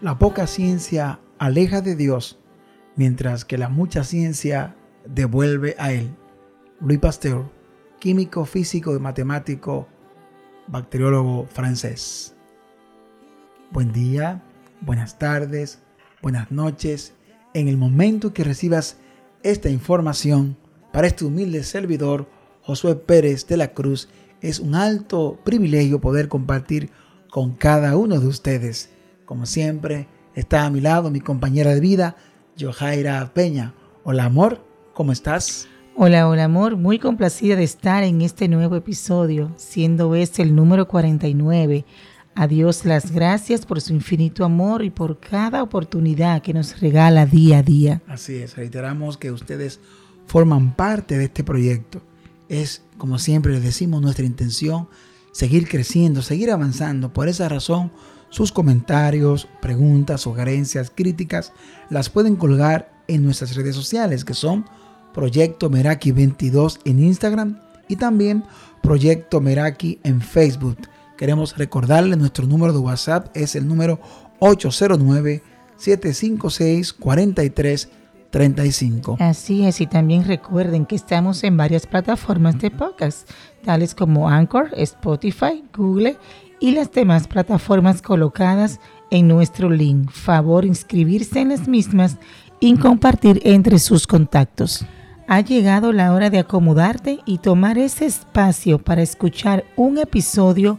La poca ciencia aleja de Dios, mientras que la mucha ciencia devuelve a Él. Louis Pasteur, químico, físico y matemático, bacteriólogo francés. Buen día, buenas tardes, buenas noches. En el momento que recibas esta información, para este humilde servidor, Josué Pérez de la Cruz, es un alto privilegio poder compartir con cada uno de ustedes. Como siempre, está a mi lado mi compañera de vida, Johaira Peña. Hola amor, ¿cómo estás? Hola, hola amor, muy complacida de estar en este nuevo episodio, siendo este el número 49 a Dios las gracias por su infinito amor y por cada oportunidad que nos regala día a día. Así es, reiteramos que ustedes forman parte de este proyecto. Es, como siempre les decimos, nuestra intención seguir creciendo, seguir avanzando. Por esa razón, sus comentarios, preguntas, sugerencias, críticas, las pueden colgar en nuestras redes sociales, que son Proyecto Meraki 22 en Instagram y también Proyecto Meraki en Facebook. Queremos recordarle nuestro número de WhatsApp es el número 809-756-4335. Así es, y también recuerden que estamos en varias plataformas de podcast, tales como Anchor, Spotify, Google y las demás plataformas colocadas en nuestro link. Favor inscribirse en las mismas y compartir entre sus contactos. Ha llegado la hora de acomodarte y tomar ese espacio para escuchar un episodio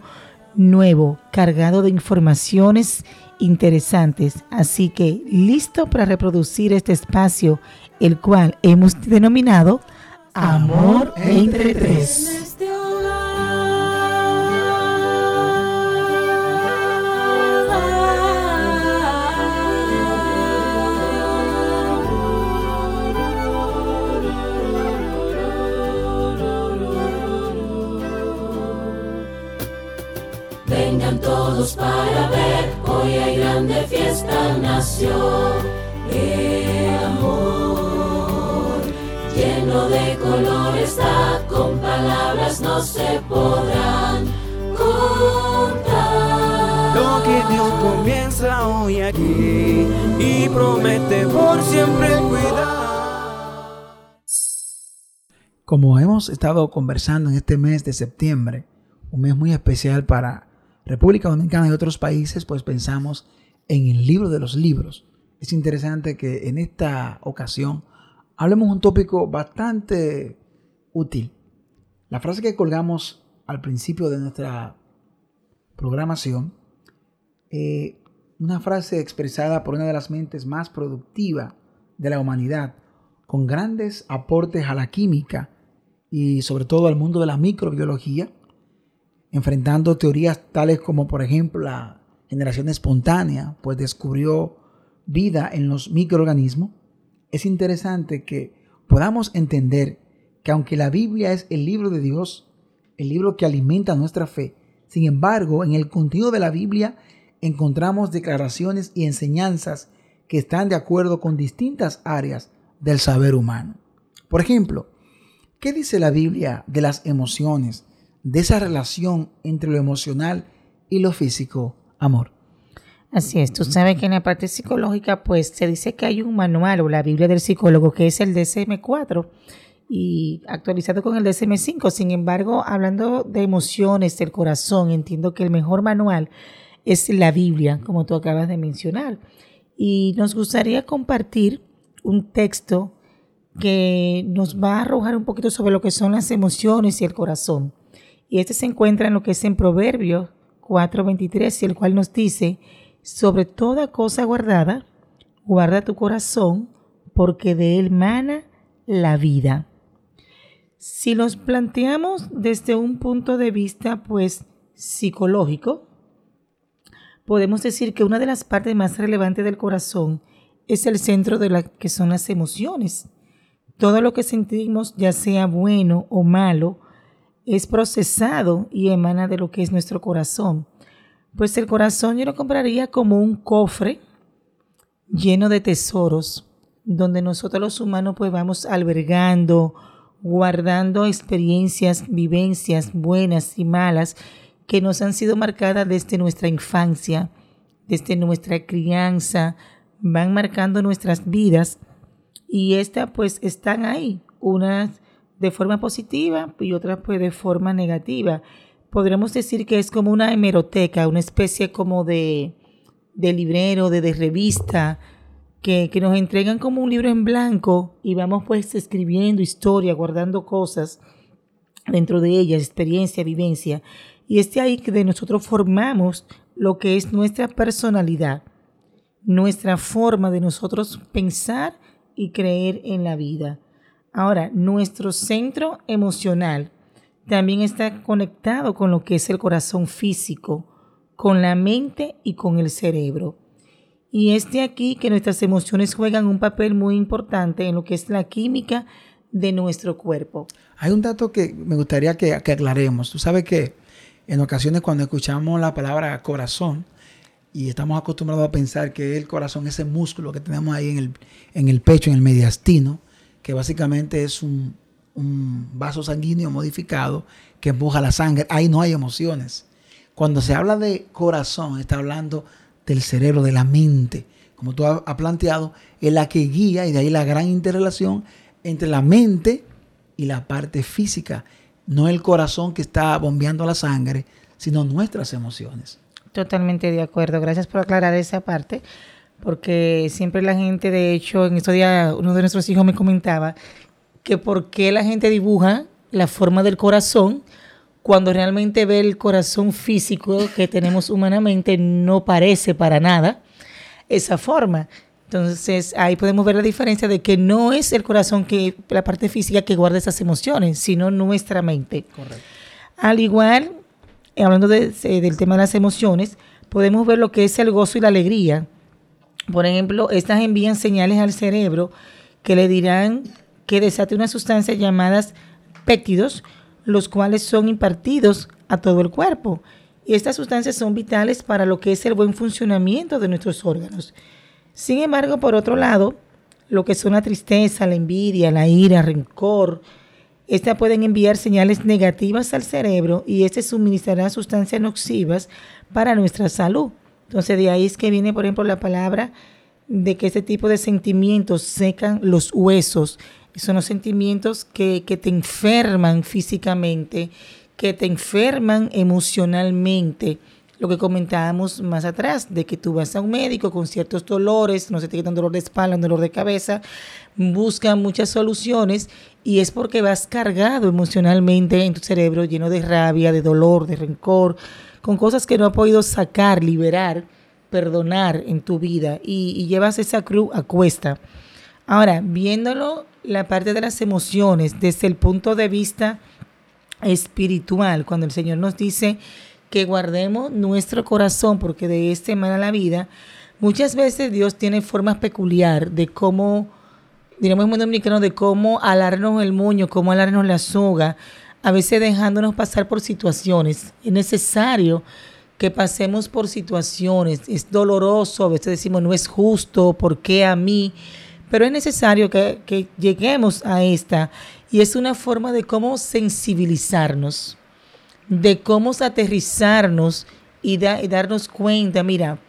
nuevo, cargado de informaciones interesantes. Así que listo para reproducir este espacio, el cual hemos denominado Amor entre tres. El amor lleno de color está, con palabras no se podrán contar. Lo que Dios comienza hoy aquí y promete por siempre cuidar. Como hemos estado conversando en este mes de septiembre, un mes muy especial para República Dominicana y otros países, pues pensamos en el libro de los libros. Es interesante que en esta ocasión hablemos un tópico bastante útil. La frase que colgamos al principio de nuestra programación, eh, una frase expresada por una de las mentes más productivas de la humanidad, con grandes aportes a la química y sobre todo al mundo de la microbiología, enfrentando teorías tales como por ejemplo la generación espontánea, pues descubrió vida en los microorganismos, es interesante que podamos entender que aunque la Biblia es el libro de Dios, el libro que alimenta nuestra fe, sin embargo, en el contenido de la Biblia encontramos declaraciones y enseñanzas que están de acuerdo con distintas áreas del saber humano. Por ejemplo, ¿qué dice la Biblia de las emociones, de esa relación entre lo emocional y lo físico, amor. Así es, tú sabes que en la parte psicológica pues se dice que hay un manual o la Biblia del psicólogo que es el DSM-4 y actualizado con el DSM-5. Sin embargo, hablando de emociones del corazón, entiendo que el mejor manual es la Biblia, como tú acabas de mencionar. Y nos gustaría compartir un texto que nos va a arrojar un poquito sobre lo que son las emociones y el corazón. Y este se encuentra en lo que es en Proverbios 4:23, el cual nos dice, sobre toda cosa guardada, guarda tu corazón, porque de él mana la vida. Si los planteamos desde un punto de vista, pues, psicológico, podemos decir que una de las partes más relevantes del corazón es el centro de la que son las emociones. Todo lo que sentimos, ya sea bueno o malo, es procesado y emana de lo que es nuestro corazón. Pues el corazón yo lo compraría como un cofre lleno de tesoros, donde nosotros los humanos pues vamos albergando, guardando experiencias, vivencias buenas y malas que nos han sido marcadas desde nuestra infancia, desde nuestra crianza, van marcando nuestras vidas y estas pues están ahí, unas de forma positiva y otras pues de forma negativa. Podríamos decir que es como una hemeroteca, una especie como de, de librero, de, de revista, que, que, nos entregan como un libro en blanco y vamos pues escribiendo historia, guardando cosas dentro de ellas, experiencia, vivencia. Y es de ahí que de nosotros formamos lo que es nuestra personalidad, nuestra forma de nosotros pensar y creer en la vida. Ahora, nuestro centro emocional también está conectado con lo que es el corazón físico, con la mente y con el cerebro. Y es de aquí que nuestras emociones juegan un papel muy importante en lo que es la química de nuestro cuerpo. Hay un dato que me gustaría que, aclaremos. Tú sabes que en ocasiones cuando escuchamos la palabra corazón y estamos acostumbrados a pensar que el corazón es ese músculo que tenemos ahí en el, en el pecho, en el mediastino, que básicamente es un, vaso sanguíneo modificado que empuja la sangre. Ahí no hay emociones. Cuando se habla de corazón, está hablando del cerebro, de la mente. Como tú has planteado, es la que guía y de ahí la gran interrelación entre la mente y la parte física. No el corazón que está bombeando la sangre, sino nuestras emociones. Totalmente de acuerdo. Gracias por aclarar esa parte, porque siempre la gente, de hecho, en estos días uno de nuestros hijos me comentaba que por qué la gente dibuja la forma del corazón cuando realmente ve el corazón físico que tenemos humanamente no parece para nada esa forma. Entonces ahí podemos ver la diferencia de que no es el corazón que la parte física que guarda esas emociones, sino nuestra mente. Correcto. Al igual, hablando de, del tema de las emociones, podemos ver lo que es el gozo y la alegría. Por ejemplo, estas envían señales al cerebro que le dirán que desate una sustancia llamadas péptidos, los cuales son impartidos a todo el cuerpo. Y estas sustancias son vitales para lo que es el buen funcionamiento de nuestros órganos. Sin embargo, por otro lado, lo que son la tristeza, la envidia, la ira, rencor, estas pueden enviar señales negativas al cerebro y este suministrará sustancias nocivas para nuestra salud. Entonces de ahí es que viene, por ejemplo, la palabra de que este tipo de sentimientos secan los huesos. Son los sentimientos que, que te enferman físicamente, que te enferman emocionalmente lo que comentábamos más atrás, de que tú vas a un médico con ciertos dolores, no se te quita un dolor de espalda, un dolor de cabeza, buscan muchas soluciones y es porque vas cargado emocionalmente en tu cerebro, lleno de rabia, de dolor, de rencor, con cosas que no has podido sacar, liberar, perdonar en tu vida y, llevas esa cruz a cuesta. Ahora, viéndolo la parte de las emociones desde el punto de vista espiritual, cuando el Señor nos dice que guardemos nuestro corazón, porque de este emana la vida. Muchas veces Dios tiene formas peculiar de cómo, diremos en dominicano, de cómo alarnos el moño, cómo alarnos la soga, a veces dejándonos pasar por situaciones. Es necesario que pasemos por situaciones. Es doloroso, a veces decimos no es justo, ¿por qué a mí? Pero es necesario que, que lleguemos a esta y es una forma de cómo sensibilizarnos de cómo aterrizarnos y, y darnos cuenta, mira,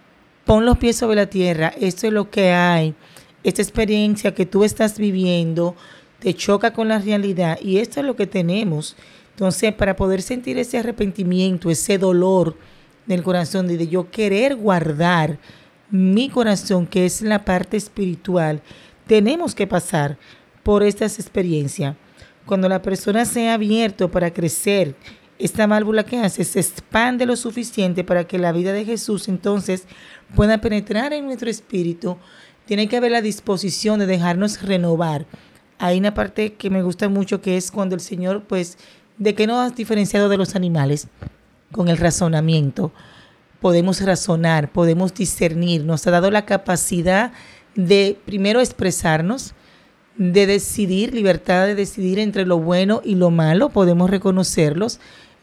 pon los pies sobre la tierra, esto es lo que hay, esta experiencia que tú estás viviendo te choca con la realidad y esto es lo que tenemos. Entonces, para poder sentir ese arrepentimiento, ese dolor del corazón, de yo querer guardar mi corazón, que es la parte espiritual, tenemos que pasar por estas experiencias. Cuando la persona sea abierto para crecer, esta válvula que hace se expande lo suficiente para que la vida de Jesús entonces pueda penetrar en nuestro espíritu. Tiene que haber la disposición de dejarnos renovar. Hay una parte que me gusta mucho que es cuando el Señor, pues, ¿de qué nos ha diferenciado de los animales? Con el razonamiento. Podemos razonar, podemos discernir. Nos ha dado la capacidad de primero expresarnos, de decidir, libertad de decidir entre lo bueno y lo malo, podemos reconocerlos,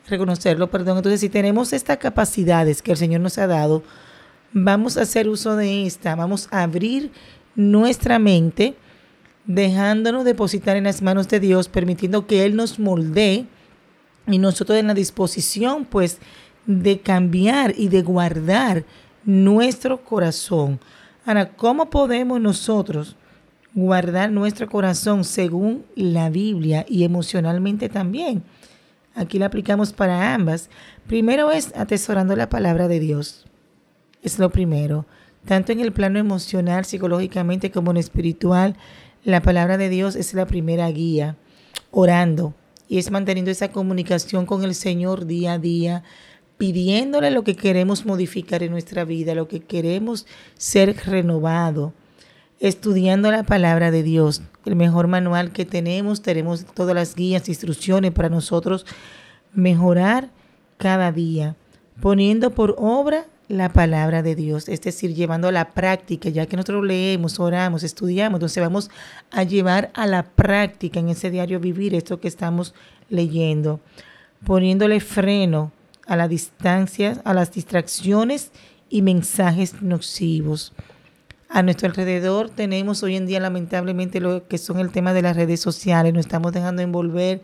reconocerlo, perdón. Entonces, si tenemos estas capacidades que el Señor nos ha dado, vamos a hacer uso de esta, vamos a abrir nuestra mente, dejándonos depositar en las manos de Dios, permitiendo que Él nos moldee y nosotros en la disposición, pues, de cambiar y de guardar nuestro corazón. Ahora, ¿cómo podemos nosotros guardar nuestro corazón según la Biblia y emocionalmente también? Aquí la aplicamos para ambas. Primero es atesorando la palabra de Dios. Es lo primero. Tanto en el plano emocional, psicológicamente como en espiritual, la palabra de Dios es la primera guía. Orando. Y es manteniendo esa comunicación con el Señor día a día, pidiéndole lo que queremos modificar en nuestra vida, lo que queremos ser renovado, estudiando la palabra de Dios, el mejor manual que tenemos, tenemos todas las guías, instrucciones para nosotros mejorar cada día, poniendo por obra la palabra de Dios, es decir, llevando a la práctica, ya que nosotros leemos, oramos, estudiamos, entonces vamos a llevar a la práctica en ese diario vivir esto que estamos leyendo, poniéndole freno a la distancia, a las distracciones y mensajes nocivos. A nuestro alrededor tenemos hoy en día lamentablemente lo que son el tema de las redes sociales, nos estamos dejando envolver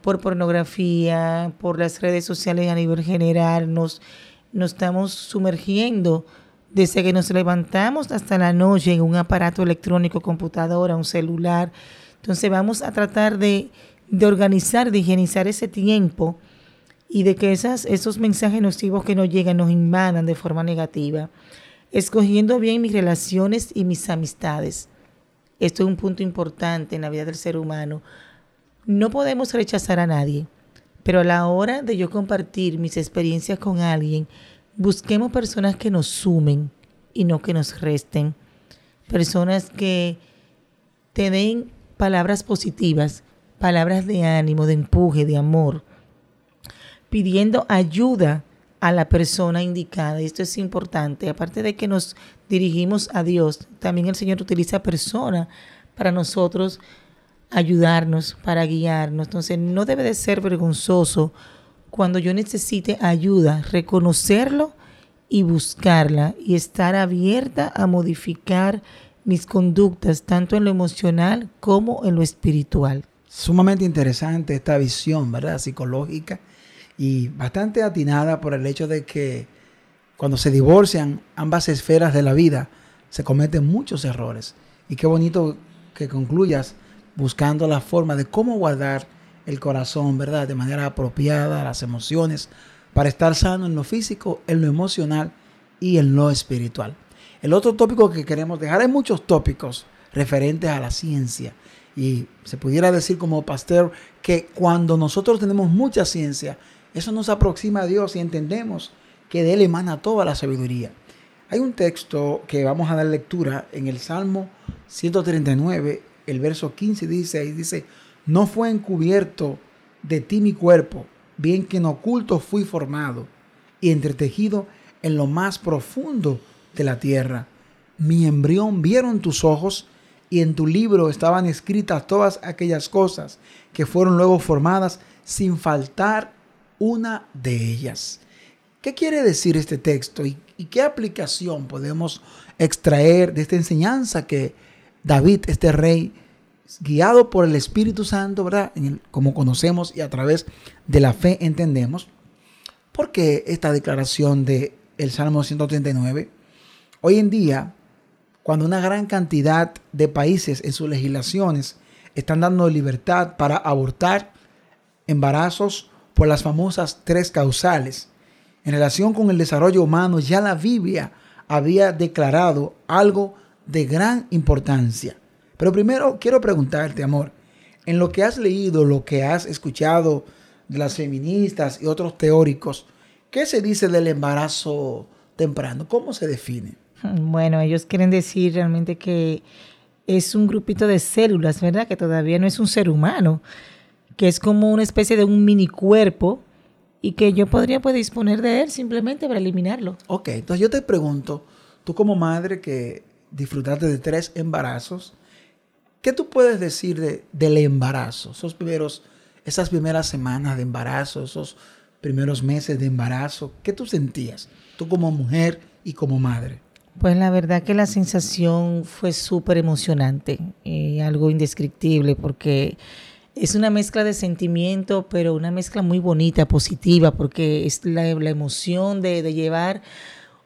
por pornografía, por las redes sociales a nivel general, nos, nos estamos sumergiendo desde que nos levantamos hasta la noche en un aparato electrónico, computadora, un celular. Entonces vamos a tratar de, organizar, de higienizar ese tiempo y de que esas, esos mensajes nocivos que nos llegan nos invadan de forma negativa, escogiendo bien mis relaciones y mis amistades. Esto es un punto importante en la vida del ser humano. No podemos rechazar a nadie, pero a la hora de yo compartir mis experiencias con alguien, busquemos personas que nos sumen y no que nos resten. Personas que te den palabras positivas, palabras de ánimo, de empuje, de amor pidiendo ayuda a la persona indicada. Esto es importante. Aparte de que nos dirigimos a Dios, también el Señor utiliza personas para nosotros ayudarnos, para guiarnos. Entonces no debe de ser vergonzoso cuando yo necesite ayuda, reconocerlo y buscarla y estar abierta a modificar mis conductas, tanto en lo emocional como en lo espiritual. Sumamente interesante esta visión, ¿verdad? Psicológica y bastante atinada por el hecho de que cuando se divorcian ambas esferas de la vida, se cometen muchos errores. Y qué bonito que concluyas buscando la forma de cómo guardar el corazón, ¿verdad? De manera apropiada, las emociones, para estar sano en lo físico, en lo emocional y en lo espiritual. El otro tópico que queremos dejar, hay muchos tópicos referentes a la ciencia. Y se pudiera decir como pastor que cuando nosotros tenemos mucha ciencia, eso nos aproxima a Dios y entendemos que de Él emana toda la sabiduría. Hay un texto que vamos a dar lectura en el Salmo 139, el verso 15 dice, y dice, no fue encubierto de ti mi cuerpo, bien que en oculto fui formado y entretejido en lo más profundo de la tierra. Mi embrión vieron tus ojos y en tu libro estaban escritas todas aquellas cosas que fueron luego formadas sin faltar una de ellas. ¿Qué quiere decir este texto y, qué aplicación podemos extraer de esta enseñanza que David, este rey, guiado por el Espíritu Santo, ¿verdad? como conocemos y a través de la fe entendemos. ¿Por qué esta declaración de el Salmo 139? Hoy en día, cuando una gran cantidad de países en sus legislaciones están dando libertad para abortar embarazos por las famosas tres causales. En relación con el desarrollo humano, ya la Biblia había declarado algo de gran importancia. Pero primero quiero preguntarte, amor, en lo que has leído, lo que has escuchado de las feministas y otros teóricos, ¿qué se dice del embarazo temprano? ¿Cómo se define? Bueno, ellos quieren decir realmente que es un grupito de células, ¿verdad? Que todavía no es un ser humano que es como una especie de un mini cuerpo y que yo podría pues, disponer de él simplemente para eliminarlo. Ok, entonces yo te pregunto, tú como madre que disfrutaste de tres embarazos, ¿qué tú puedes decir de, del embarazo? Esos primeros, esas primeras semanas de embarazo, esos primeros meses de embarazo, ¿qué tú sentías? Tú como mujer y como madre. Pues la verdad que la sensación fue súper emocionante, eh, algo indescriptible, porque es una mezcla de sentimiento, pero una mezcla muy bonita, positiva, porque es la, emoción de, llevar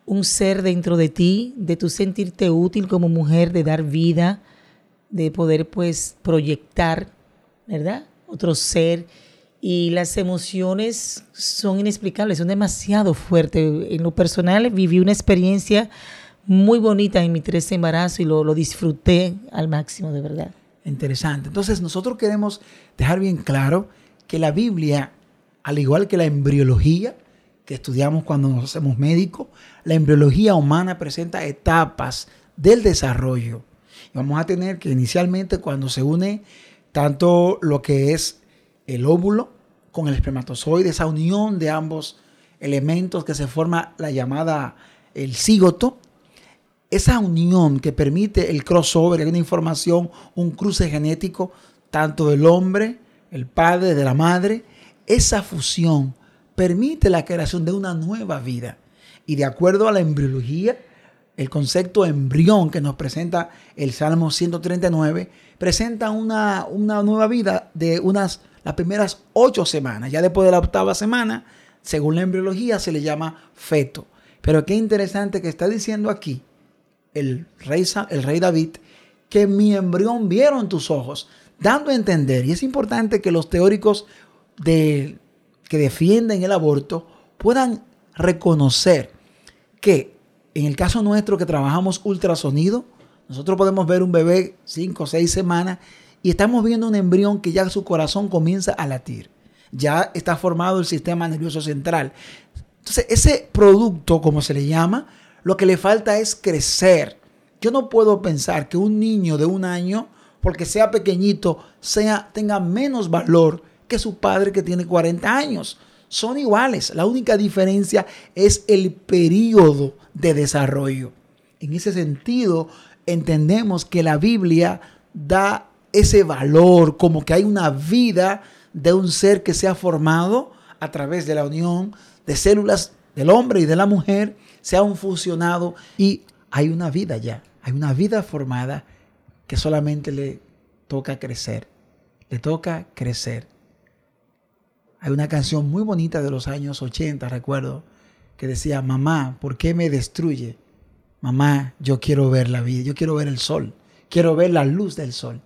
un ser dentro de ti, de tu sentirte útil como mujer, de dar vida, de poder pues proyectar, ¿verdad? Otro ser. Y las emociones son inexplicables, son demasiado fuertes. En lo personal viví una experiencia muy bonita en mi tres embarazo y lo, lo disfruté al máximo, de verdad. Interesante. Entonces nosotros queremos dejar bien claro que la Biblia, al igual que la embriología, que estudiamos cuando nos hacemos médicos, la embriología humana presenta etapas del desarrollo. Y vamos a tener que inicialmente cuando se une tanto lo que es el óvulo con el espermatozoide, esa unión de ambos elementos que se forma la llamada el cigoto, esa unión que permite el crossover, una información, un cruce genético, tanto del hombre, el padre, de la madre, esa fusión permite la creación de una nueva vida. Y de acuerdo a la embriología, el concepto embrión que nos presenta el Salmo 139, presenta una, una nueva vida de unas, las primeras ocho semanas. Ya después de la octava semana, según la embriología, se le llama feto. Pero qué interesante que está diciendo aquí el rey, el rey David, que mi embrión vieron tus ojos, dando a entender, y es importante que los teóricos de, que defienden el aborto puedan reconocer que en el caso nuestro que trabajamos ultrasonido, nosotros podemos ver un bebé 5 o 6 semanas y estamos viendo un embrión que ya su corazón comienza a latir. Ya está formado el sistema nervioso central. Entonces, ese producto, como se le llama, lo que le falta es crecer. Yo no puedo pensar que un niño de un año, porque sea pequeñito, sea, tenga menos valor que su padre que tiene 40 años. Son iguales. La única diferencia es el periodo de desarrollo. En ese sentido, entendemos que la Biblia da ese valor como que hay una vida de un ser que se ha formado a través de la unión de células del hombre y de la mujer se han fusionado y hay una vida ya, hay una vida formada que solamente le toca crecer, le toca crecer. Hay una canción muy bonita de los años 80, recuerdo, que decía, mamá, ¿por qué me destruye? Mamá, yo quiero ver la vida, yo quiero ver el sol, quiero ver la luz del sol.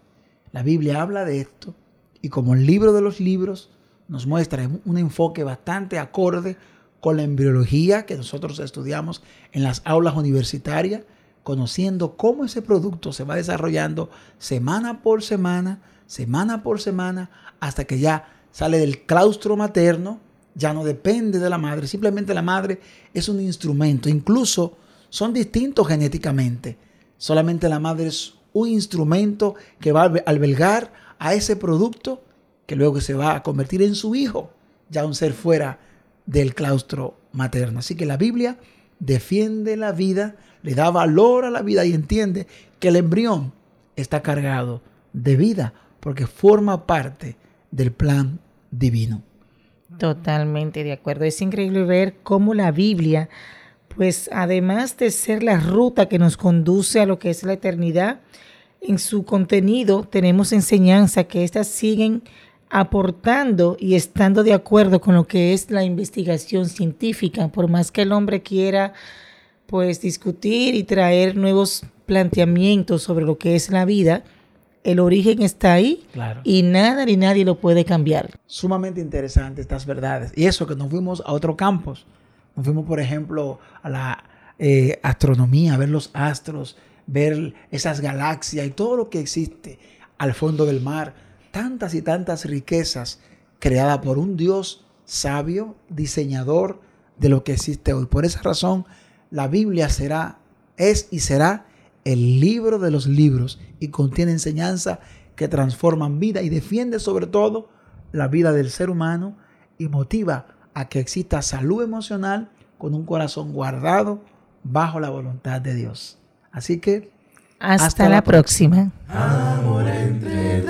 La Biblia habla de esto y como el libro de los libros nos muestra un enfoque bastante acorde con la embriología que nosotros estudiamos en las aulas universitarias, conociendo cómo ese producto se va desarrollando semana por semana, semana por semana, hasta que ya sale del claustro materno, ya no depende de la madre, simplemente la madre es un instrumento, incluso son distintos genéticamente, solamente la madre es un instrumento que va a albergar a ese producto que luego se va a convertir en su hijo, ya un ser fuera del claustro materno. Así que la Biblia defiende la vida, le da valor a la vida y entiende que el embrión está cargado de vida porque forma parte del plan divino. Totalmente de acuerdo. Es increíble ver cómo la Biblia, pues además de ser la ruta que nos conduce a lo que es la eternidad, en su contenido tenemos enseñanza que éstas siguen aportando y estando de acuerdo con lo que es la investigación científica, por más que el hombre quiera pues discutir y traer nuevos planteamientos sobre lo que es la vida, el origen está ahí y nada ni nadie lo puede cambiar. Sumamente interesante estas verdades. Y eso que nos fuimos a otro campus. Nos fuimos, por ejemplo, a la eh, astronomía, a ver los astros, ver esas galaxias y todo lo que existe al fondo del mar tantas y tantas riquezas creadas por un Dios sabio, diseñador de lo que existe hoy. Por esa razón, la Biblia será, es y será el libro de los libros y contiene enseñanza que transforman vida y defiende sobre todo la vida del ser humano y motiva a que exista salud emocional con un corazón guardado bajo la voluntad de Dios. Así que hasta, la, próxima. Amor entre